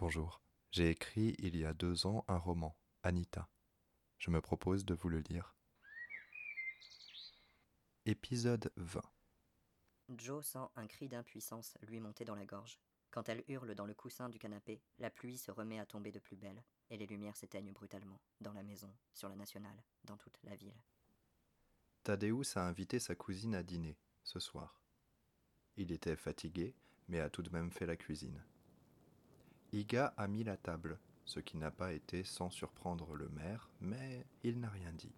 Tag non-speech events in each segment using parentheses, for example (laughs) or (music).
Bonjour. J'ai écrit il y a deux ans un roman, Anita. Je me propose de vous le lire. Épisode 20. Joe sent un cri d'impuissance lui monter dans la gorge. Quand elle hurle dans le coussin du canapé, la pluie se remet à tomber de plus belle, et les lumières s'éteignent brutalement, dans la maison, sur la nationale, dans toute la ville. Thaddeus a invité sa cousine à dîner, ce soir. Il était fatigué, mais a tout de même fait la cuisine. Iga a mis la table, ce qui n'a pas été sans surprendre le maire, mais il n'a rien dit.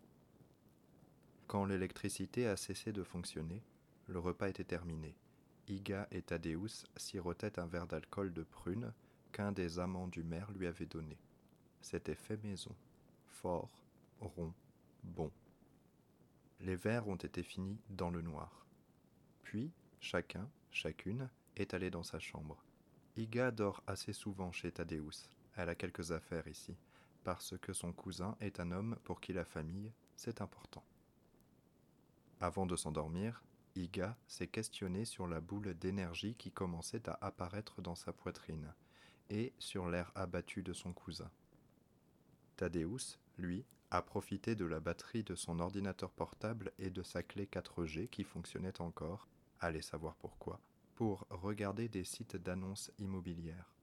Quand l'électricité a cessé de fonctionner, le repas était terminé. Iga et Thaddeus sirotaient un verre d'alcool de prune qu'un des amants du maire lui avait donné. C'était fait maison, fort, rond, bon. Les verres ont été finis dans le noir. Puis, chacun, chacune, est allé dans sa chambre. Iga dort assez souvent chez Thaddeus. Elle a quelques affaires ici, parce que son cousin est un homme pour qui la famille, c'est important. Avant de s'endormir, Iga s'est questionné sur la boule d'énergie qui commençait à apparaître dans sa poitrine et sur l'air abattu de son cousin. Thaddeus, lui, a profité de la batterie de son ordinateur portable et de sa clé 4G qui fonctionnait encore, allez savoir pourquoi, pour regarder des sites d'annonces immobilières.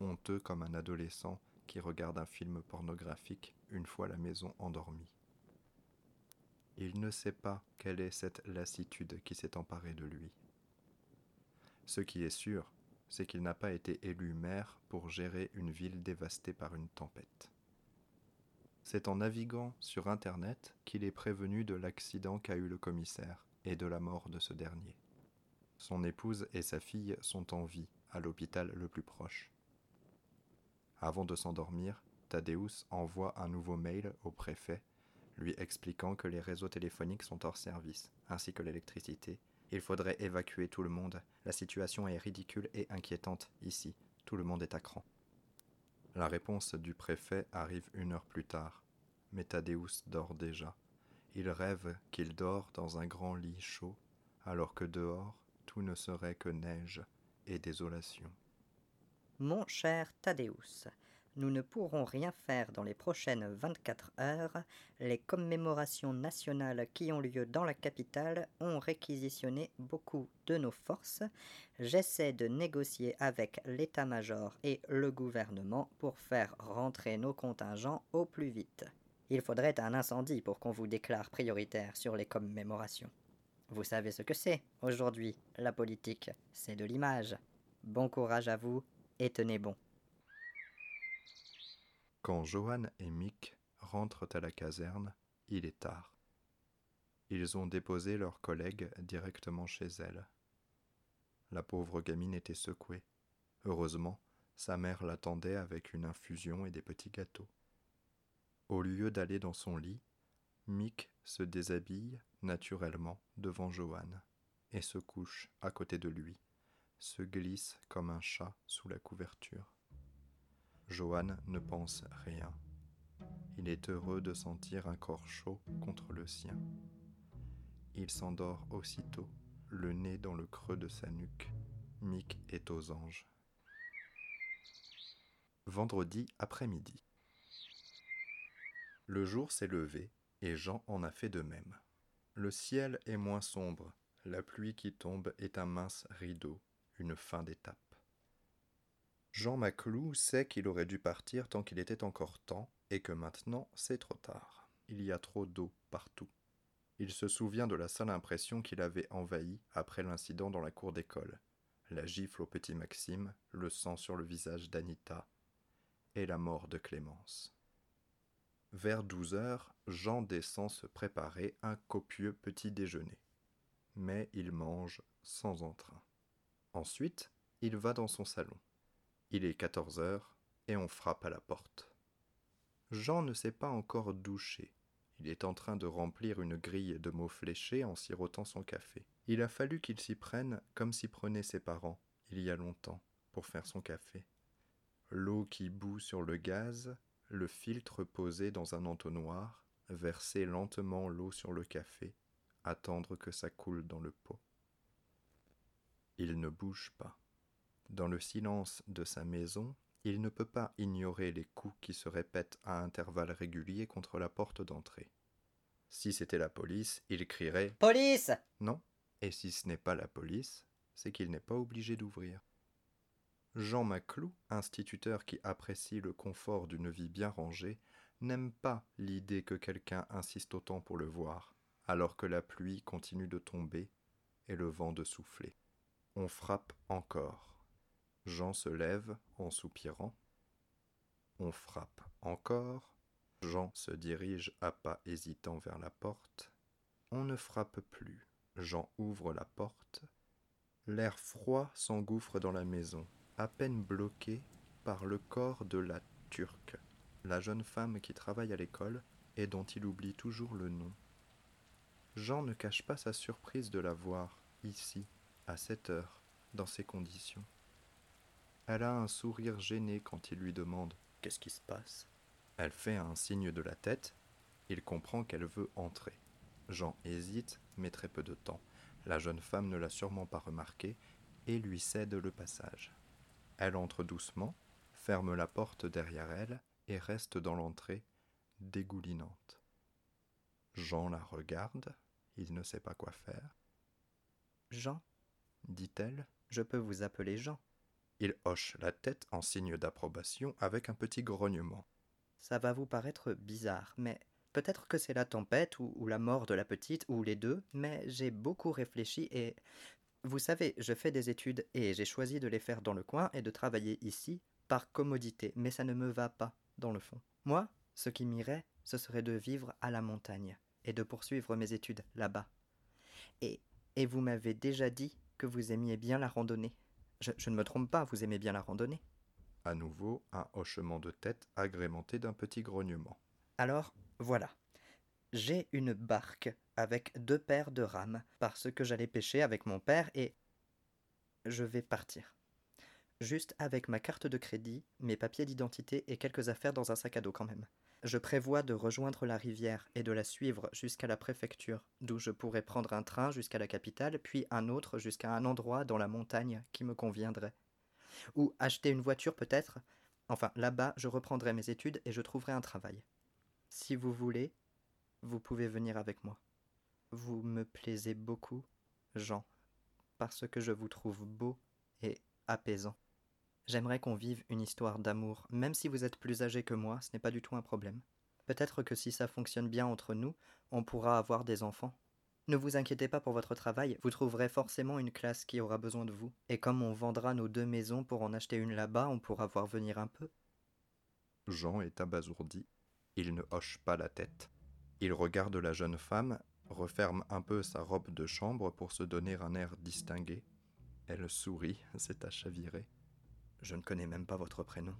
Honteux comme un adolescent qui regarde un film pornographique une fois la maison endormie. Il ne sait pas quelle est cette lassitude qui s'est emparée de lui. Ce qui est sûr, c'est qu'il n'a pas été élu maire pour gérer une ville dévastée par une tempête. C'est en naviguant sur Internet qu'il est prévenu de l'accident qu'a eu le commissaire et de la mort de ce dernier. Son épouse et sa fille sont en vie à l'hôpital le plus proche. Avant de s'endormir, Thaddeus envoie un nouveau mail au préfet lui expliquant que les réseaux téléphoniques sont hors service, ainsi que l'électricité. Il faudrait évacuer tout le monde. La situation est ridicule et inquiétante ici. Tout le monde est à cran. La réponse du préfet arrive une heure plus tard. Mais Thaddeus dort déjà. Il rêve qu'il dort dans un grand lit chaud, alors que dehors, ne serait que neige et désolation. Mon cher Thaddeus, nous ne pourrons rien faire dans les prochaines 24 heures. Les commémorations nationales qui ont lieu dans la capitale ont réquisitionné beaucoup de nos forces. J'essaie de négocier avec l'état-major et le gouvernement pour faire rentrer nos contingents au plus vite. Il faudrait un incendie pour qu'on vous déclare prioritaire sur les commémorations. Vous savez ce que c'est aujourd'hui, la politique, c'est de l'image. Bon courage à vous et tenez bon. Quand Johan et Mick rentrent à la caserne, il est tard. Ils ont déposé leur collègue directement chez elle. La pauvre gamine était secouée. Heureusement, sa mère l'attendait avec une infusion et des petits gâteaux. Au lieu d'aller dans son lit, Mick se déshabille naturellement devant Johan et se couche à côté de lui, se glisse comme un chat sous la couverture. Johan ne pense rien. Il est heureux de sentir un corps chaud contre le sien. Il s'endort aussitôt, le nez dans le creux de sa nuque. Mick est aux anges. Vendredi après-midi. Le jour s'est levé et Jean en a fait de même. Le ciel est moins sombre, la pluie qui tombe est un mince rideau, une fin d'étape. Jean Maclou sait qu'il aurait dû partir tant qu'il était encore temps, et que maintenant c'est trop tard. Il y a trop d'eau partout. Il se souvient de la seule impression qu'il avait envahie après l'incident dans la cour d'école. La gifle au petit Maxime, le sang sur le visage d'Anita, et la mort de Clémence. Vers douze heures, Jean descend se préparer un copieux petit déjeuner. Mais il mange sans entrain. Ensuite, il va dans son salon. Il est quatorze heures et on frappe à la porte. Jean ne s'est pas encore douché. Il est en train de remplir une grille de mots fléchés en sirotant son café. Il a fallu qu'il s'y prenne comme s'y prenaient ses parents, il y a longtemps, pour faire son café. L'eau qui bout sur le gaz, le filtre posé dans un entonnoir, verser lentement l'eau sur le café, attendre que ça coule dans le pot. Il ne bouge pas. Dans le silence de sa maison, Il ne peut pas ignorer les coups qui se répètent à intervalles réguliers contre la porte d'entrée. Si c'était la police, il crierait Police Non. Et si ce n'est pas la police, c'est qu'il n'est pas obligé d'ouvrir. Jean Maclou, instituteur qui apprécie le confort d'une vie bien rangée, n'aime pas l'idée que quelqu'un insiste autant pour le voir, alors que la pluie continue de tomber et le vent de souffler. On frappe encore. Jean se lève en soupirant. On frappe encore. Jean se dirige à pas hésitants vers la porte. On ne frappe plus. Jean ouvre la porte. L'air froid s'engouffre dans la maison, à peine bloqué par le corps de la Turque, la jeune femme qui travaille à l'école et dont il oublie toujours le nom. Jean ne cache pas sa surprise de la voir, ici, à cette heure, dans ces conditions. Elle a un sourire gêné quand il lui demande Qu'est-ce qui se passe? Elle fait un signe de la tête. Il comprend qu'elle veut entrer. Jean hésite, mais très peu de temps. La jeune femme ne l'a sûrement pas remarqué et lui cède le passage. Elle entre doucement, ferme la porte derrière elle et reste dans l'entrée, dégoulinante. Jean la regarde, il ne sait pas quoi faire. Jean dit-elle. Je peux vous appeler Jean. Il hoche la tête en signe d'approbation avec un petit grognement. Ça va vous paraître bizarre, mais peut-être que c'est la tempête ou, ou, la mort de la petite ou les deux, mais j'ai beaucoup réfléchi et... Vous savez, je fais des études et j'ai choisi de les faire dans le coin et de travailler ici par commodité, mais ça ne me va pas, dans le fond. Moi, ce qui m'irait, ce serait de vivre à la montagne et de poursuivre mes études là-bas. Et, et vous m'avez déjà dit que vous aimiez bien la randonnée. Je, je, ne me trompe pas, vous aimez bien la randonnée. À nouveau, un hochement de tête agrémenté d'un petit grognement. Alors, voilà. J'ai une barque avec deux paires de rames parce que j'allais pêcher avec mon père et je vais partir. Juste avec ma carte de crédit, mes papiers d'identité et quelques affaires dans un sac à dos quand même. Je prévois de rejoindre la rivière et de la suivre jusqu'à la préfecture, d'où je pourrai prendre un train jusqu'à la capitale, puis un autre jusqu'à un endroit dans la montagne qui me conviendrait. Ou acheter une voiture peut-être? Enfin, là-bas, je reprendrai mes études et je trouverai un travail. Si vous voulez, vous pouvez venir avec moi. Vous me plaisez beaucoup, Jean, parce que je vous trouve beau et apaisant. J'aimerais qu'on vive une histoire d'amour, même si vous êtes plus âgé que moi, ce n'est pas du tout un problème. Peut-être que si ça fonctionne bien entre nous, on pourra avoir des enfants. Ne vous inquiétez pas pour votre travail, vous trouverez forcément une classe qui aura besoin de vous. Et comme on vendra nos deux maisons pour en acheter une là-bas, on pourra voir venir un peu. Jean est abasourdi. Il ne hoche pas la tête. Il regarde la jeune femme, referme un peu sa robe de chambre pour se donner un air distingué. Elle sourit, (laughs) c'est à chavirer. Je ne connais même pas votre prénom.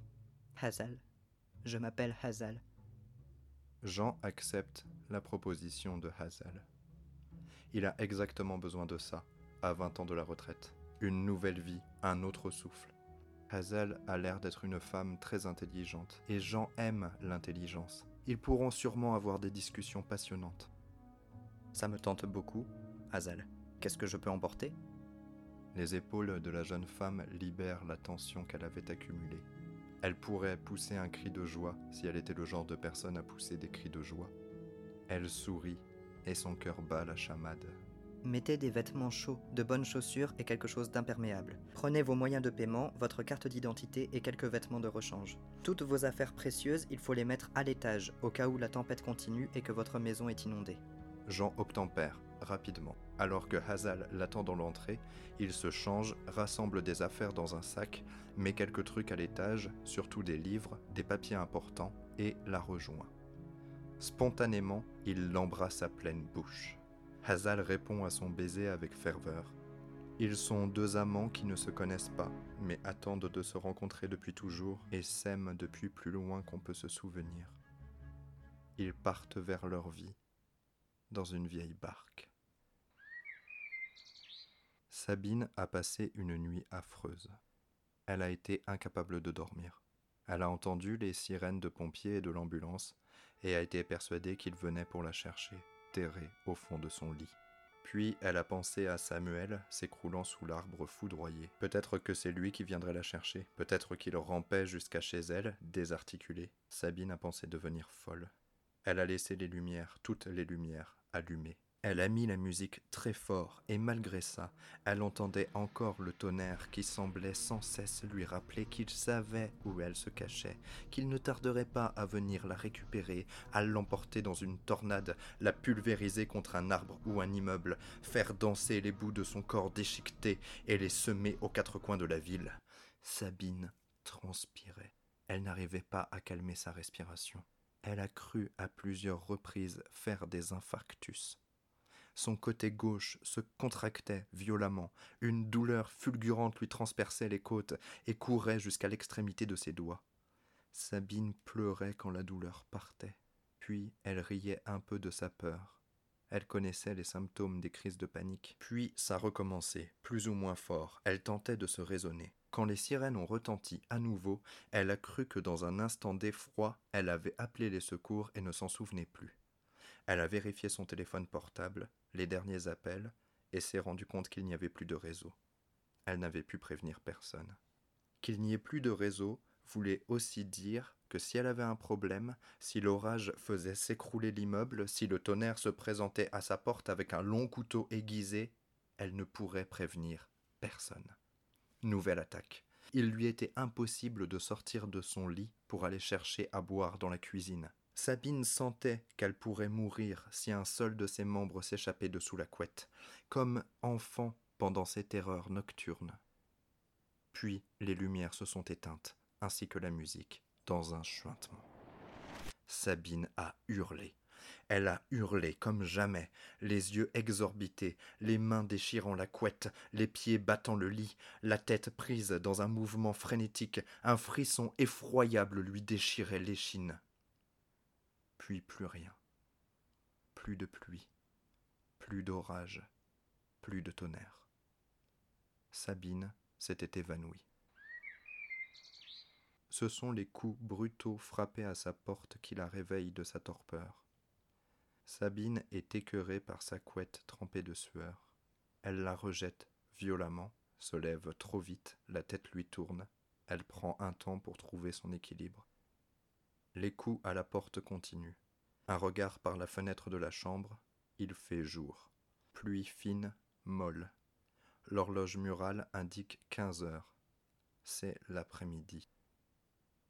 Hazal. Je m'appelle Hazal. Jean accepte la proposition de Hazal. Il a exactement besoin de ça, à 20 ans de la retraite. Une nouvelle vie, un autre souffle. Hazal a l'air d'être une femme très intelligente, et Jean aime l'intelligence. Ils pourront sûrement avoir des discussions passionnantes. Ça me tente beaucoup, Hazal. Qu'est-ce que je peux emporter? Les épaules de la jeune femme libèrent la tension qu'elle avait accumulée. Elle pourrait pousser un cri de joie si elle était le genre de personne à pousser des cris de joie. Elle sourit et son cœur bat la chamade. Mettez des vêtements chauds, de bonnes chaussures et quelque chose d'imperméable. Prenez vos moyens de paiement, votre carte d'identité et quelques vêtements de rechange. Toutes vos affaires précieuses, il faut les mettre à l'étage, au cas où la tempête continue et que votre maison est inondée. Jean obtempère, rapidement. Alors que Hazal l'attend dans l'entrée, il se change, rassemble des affaires dans un sac, met quelques trucs à l'étage, surtout des livres, des papiers importants, et la rejoint. Spontanément, il l'embrasse à pleine bouche. Hazal répond à son baiser avec ferveur. Ils sont deux amants qui ne se connaissent pas, mais attendent de se rencontrer depuis toujours et s'aiment depuis plus loin qu'on peut se souvenir. Ils partent vers leur vie, dans une vieille barque. Sabine a passé une nuit affreuse. Elle a été incapable de dormir. Elle a entendu les sirènes de pompiers et de l'ambulance et a été persuadée qu'ils venaient pour la chercher, terrée au fond de son lit. Puis elle a pensé à Samuel s'écroulant sous l'arbre foudroyé. Peut-être que c'est lui qui viendrait la chercher. Peut-être qu'il rampait jusqu'à chez elle, désarticulé. Sabine a pensé devenir folle. Elle a laissé les lumières, toutes les lumières, allumées. Elle a mis la musique très fort, et malgré ça, elle entendait encore le tonnerre qui semblait sans cesse lui rappeler qu'il savait où elle se cachait, qu'il ne tarderait pas à venir la récupérer, à l'emporter dans une tornade, la pulvériser contre un arbre ou un immeuble, faire danser les bouts de son corps déchiqueté et les semer aux quatre coins de la ville. Sabine transpirait. Elle n'arrivait pas à calmer sa respiration. Elle a cru à plusieurs reprises faire des infarctus. Son côté gauche se contractait violemment, une douleur fulgurante lui transperçait les côtes et courait jusqu'à l'extrémité de ses doigts. Sabine pleurait quand la douleur partait, puis elle riait un peu de sa peur. Elle connaissait les symptômes des crises de panique, puis ça recommençait, plus ou moins fort, elle tentait de se raisonner. Quand les sirènes ont retenti à nouveau, elle a cru que dans un instant d'effroi, elle avait appelé les secours et ne s'en souvenait plus. Elle a vérifié son téléphone portable, les derniers appels, et s'est rendu compte qu'il n'y avait plus de réseau. Elle n'avait pu prévenir personne. Qu'il n'y ait plus de réseau voulait aussi dire que si elle avait un problème, si l'orage faisait s'écrouler l'immeuble, si le tonnerre se présentait à sa porte avec un long couteau aiguisé, elle ne pourrait prévenir personne. Nouvelle attaque. Il lui était impossible de sortir de son lit pour aller chercher à boire dans la cuisine. Sabine sentait qu'elle pourrait mourir si un seul de ses membres s'échappait dessous la couette, comme enfant pendant ses terreurs nocturnes. Puis les lumières se sont éteintes, ainsi que la musique, dans un chuintement. Sabine a hurlé. Elle a hurlé comme jamais, les yeux exorbités, les mains déchirant la couette, les pieds battant le lit, la tête prise dans un mouvement frénétique, un frisson effroyable lui déchirait l'échine plus rien. Plus de pluie, plus d'orage, plus de tonnerre. Sabine s'était évanouie. Ce sont les coups brutaux frappés à sa porte qui la réveillent de sa torpeur. Sabine est écœurée par sa couette trempée de sueur. Elle la rejette violemment, se lève trop vite, la tête lui tourne, elle prend un temps pour trouver son équilibre. Les coups à la porte continuent. Un regard par la fenêtre de la chambre, il fait jour. Pluie fine, molle. L'horloge murale indique quinze heures. C'est l'après-midi.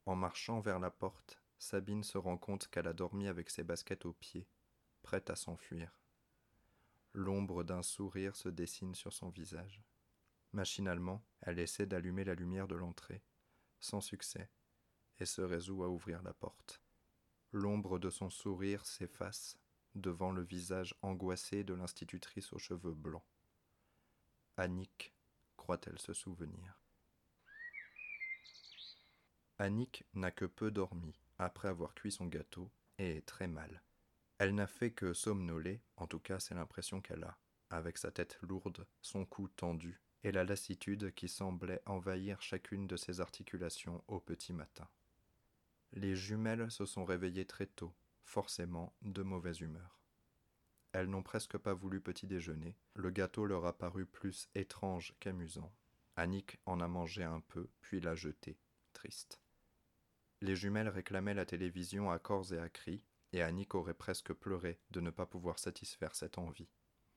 En marchant vers la porte, Sabine se rend compte qu'elle a dormi avec ses baskets aux pieds, prête à s'enfuir. L'ombre d'un sourire se dessine sur son visage. Machinalement, elle essaie d'allumer la lumière de l'entrée, sans succès et se résout à ouvrir la porte. L'ombre de son sourire s'efface devant le visage angoissé de l'institutrice aux cheveux blancs. Annick croit-elle se souvenir Annick n'a que peu dormi après avoir cuit son gâteau et est très mal. Elle n'a fait que somnoler, en tout cas c'est l'impression qu'elle a, avec sa tête lourde, son cou tendu et la lassitude qui semblait envahir chacune de ses articulations au petit matin. Les jumelles se sont réveillées très tôt, forcément de mauvaise humeur. Elles n'ont presque pas voulu petit déjeuner, le gâteau leur a paru plus étrange qu'amusant. Annick en a mangé un peu, puis l'a jeté, triste. Les jumelles réclamaient la télévision à corps et à cris, et Annick aurait presque pleuré de ne pas pouvoir satisfaire cette envie.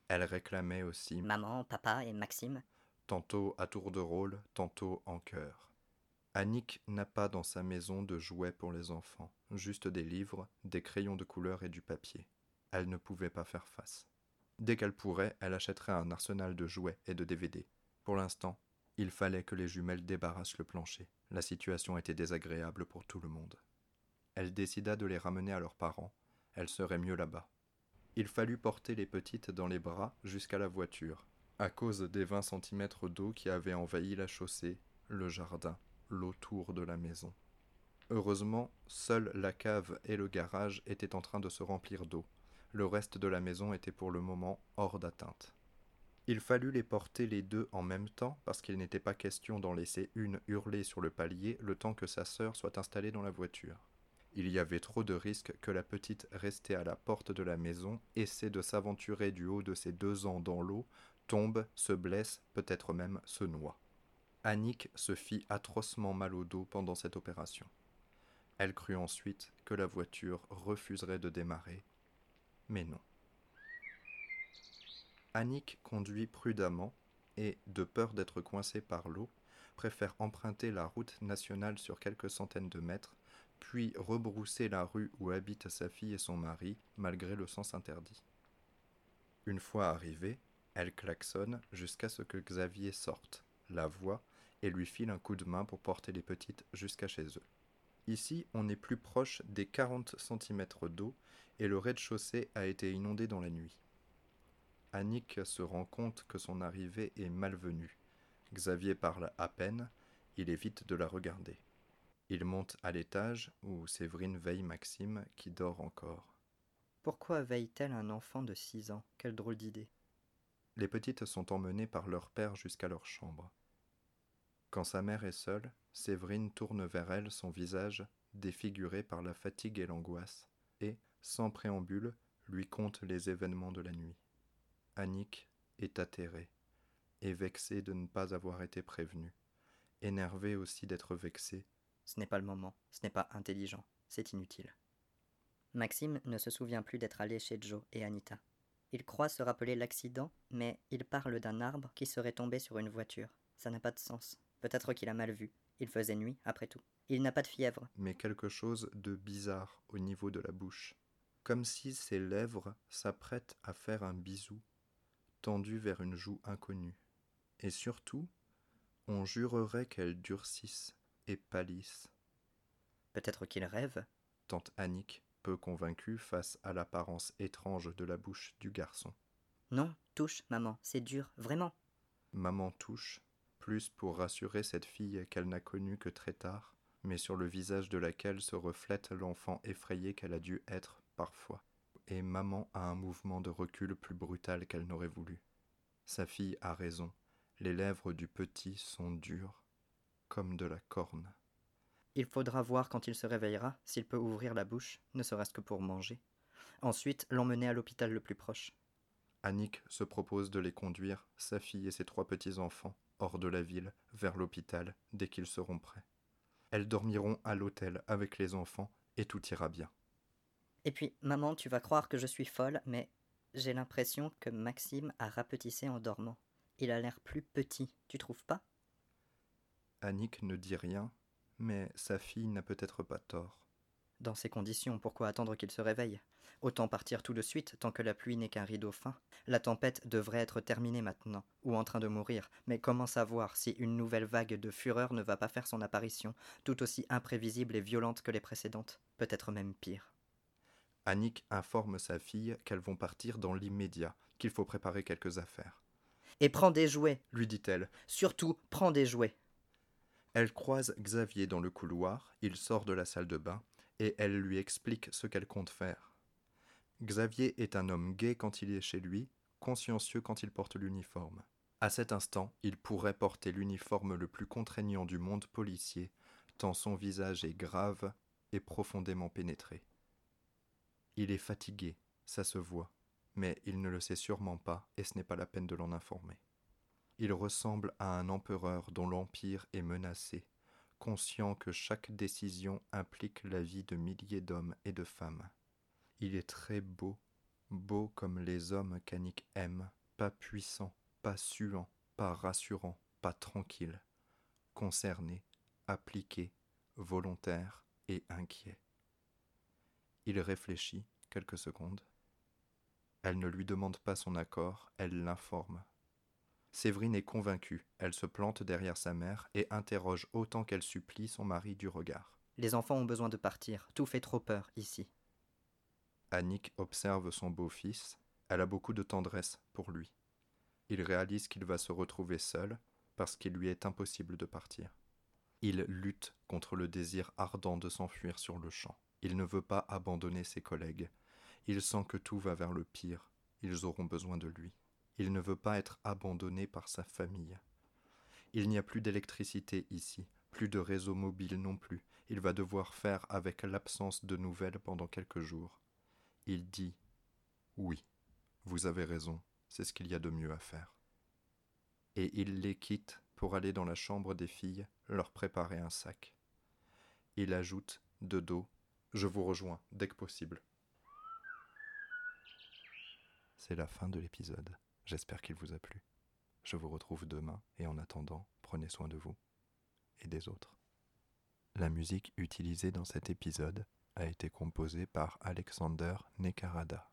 Elle réclamait aussi Maman, papa et Maxime, tantôt à tour de rôle, tantôt en chœur. Annick n'a pas dans sa maison de jouets pour les enfants, juste des livres, des crayons de couleur et du papier. Elle ne pouvait pas faire face. Dès qu'elle pourrait, elle achèterait un arsenal de jouets et de DVD. Pour l'instant, il fallait que les jumelles débarrassent le plancher. La situation était désagréable pour tout le monde. Elle décida de les ramener à leurs parents. Elles seraient mieux là-bas. Il fallut porter les petites dans les bras jusqu'à la voiture, à cause des vingt centimètres d'eau qui avaient envahi la chaussée, le jardin l'autour de la maison. Heureusement, seule la cave et le garage étaient en train de se remplir d'eau. Le reste de la maison était pour le moment hors d'atteinte. Il fallut les porter les deux en même temps parce qu'il n'était pas question d'en laisser une hurler sur le palier le temps que sa sœur soit installée dans la voiture. Il y avait trop de risques que la petite restée à la porte de la maison essaie de s'aventurer du haut de ses deux ans dans l'eau, tombe, se blesse, peut-être même se noie. Annick se fit atrocement mal au dos pendant cette opération. Elle crut ensuite que la voiture refuserait de démarrer, mais non. Annick conduit prudemment et, de peur d'être coincée par l'eau, préfère emprunter la route nationale sur quelques centaines de mètres, puis rebrousser la rue où habitent sa fille et son mari, malgré le sens interdit. Une fois arrivée, elle klaxonne jusqu'à ce que Xavier sorte, la voie et lui file un coup de main pour porter les petites jusqu'à chez eux. Ici, on est plus proche des 40 cm d'eau et le rez-de-chaussée a été inondé dans la nuit. Annick se rend compte que son arrivée est malvenue. Xavier parle à peine, il évite de la regarder. Il monte à l'étage où Séverine veille Maxime qui dort encore. Pourquoi veille-t-elle un enfant de six ans? Quelle drôle d'idée. Les petites sont emmenées par leur père jusqu'à leur chambre. Quand sa mère est seule, Séverine tourne vers elle son visage défiguré par la fatigue et l'angoisse, et, sans préambule, lui conte les événements de la nuit. Annick est atterrée, et vexée de ne pas avoir été prévenue, énervée aussi d'être vexée. Ce n'est pas le moment, ce n'est pas intelligent, c'est inutile. Maxime ne se souvient plus d'être allé chez Joe et Anita. Il croit se rappeler l'accident, mais il parle d'un arbre qui serait tombé sur une voiture. Ça n'a pas de sens. Peut-être qu'il a mal vu. Il faisait nuit, après tout. Il n'a pas de fièvre. Mais quelque chose de bizarre au niveau de la bouche. Comme si ses lèvres s'apprêtent à faire un bisou tendue vers une joue inconnue. Et surtout, on jurerait qu'elle durcisse et pâlisse. Peut-être qu'il rêve tante Annick, peu convaincue face à l'apparence étrange de la bouche du garçon. Non, touche, maman, c'est dur, vraiment. Maman touche, plus pour rassurer cette fille qu'elle n'a connue que très tard, mais sur le visage de laquelle se reflète l'enfant effrayé qu'elle a dû être parfois et maman a un mouvement de recul plus brutal qu'elle n'aurait voulu. Sa fille a raison, les lèvres du petit sont dures, comme de la corne. Il faudra voir quand il se réveillera s'il peut ouvrir la bouche, ne serait-ce que pour manger. Ensuite, l'emmener à l'hôpital le plus proche. Annick se propose de les conduire, sa fille et ses trois petits-enfants, hors de la ville, vers l'hôpital, dès qu'ils seront prêts. Elles dormiront à l'hôtel avec les enfants, et tout ira bien. Et puis, maman, tu vas croire que je suis folle, mais j'ai l'impression que Maxime a rapetissé en dormant. Il a l'air plus petit, tu trouves pas? Annick ne dit rien, mais sa fille n'a peut-être pas tort. Dans ces conditions, pourquoi attendre qu'il se réveille? Autant partir tout de suite tant que la pluie n'est qu'un rideau fin. La tempête devrait être terminée maintenant, ou en train de mourir, mais comment savoir si une nouvelle vague de fureur ne va pas faire son apparition, tout aussi imprévisible et violente que les précédentes, peut-être même pire Annick informe sa fille qu'elles vont partir dans l'immédiat, qu'il faut préparer quelques affaires. Et prends des jouets, lui dit-elle. Surtout, prends des jouets. Elle croise Xavier dans le couloir, il sort de la salle de bain, et elle lui explique ce qu'elle compte faire. Xavier est un homme gai quand il est chez lui, consciencieux quand il porte l'uniforme. À cet instant, il pourrait porter l'uniforme le plus contraignant du monde policier, tant son visage est grave et profondément pénétré. Il est fatigué, ça se voit, mais il ne le sait sûrement pas et ce n'est pas la peine de l'en informer. Il ressemble à un empereur dont l'empire est menacé, conscient que chaque décision implique la vie de milliers d'hommes et de femmes. Il est très beau, beau comme les hommes qu'Annick aime, pas puissant, pas suant, pas rassurant, pas tranquille, concerné, appliqué, volontaire et inquiet. Il réfléchit quelques secondes. Elle ne lui demande pas son accord, elle l'informe. Séverine est convaincue, elle se plante derrière sa mère et interroge autant qu'elle supplie son mari du regard. Les enfants ont besoin de partir, tout fait trop peur ici. Annick observe son beau-fils, elle a beaucoup de tendresse pour lui. Il réalise qu'il va se retrouver seul parce qu'il lui est impossible de partir. Il lutte contre le désir ardent de s'enfuir sur le champ. Il ne veut pas abandonner ses collègues. Il sent que tout va vers le pire. Ils auront besoin de lui. Il ne veut pas être abandonné par sa famille. Il n'y a plus d'électricité ici, Plus de réseau mobile non plus. Il va devoir faire avec l'absence de nouvelles pendant quelques jours. Il dit Oui, vous avez raison, c'est ce qu'il y a de mieux à faire. Et il les quitte pour aller dans la chambre des filles leur préparer un sac. Il ajoute, de dos, Je vous rejoins dès que possible. C'est la fin de l'épisode. J'espère qu'il vous a plu. Je vous retrouve demain et en attendant, prenez soin de vous et des autres. La musique utilisée dans cet épisode a été composée par Alexander Nekarada.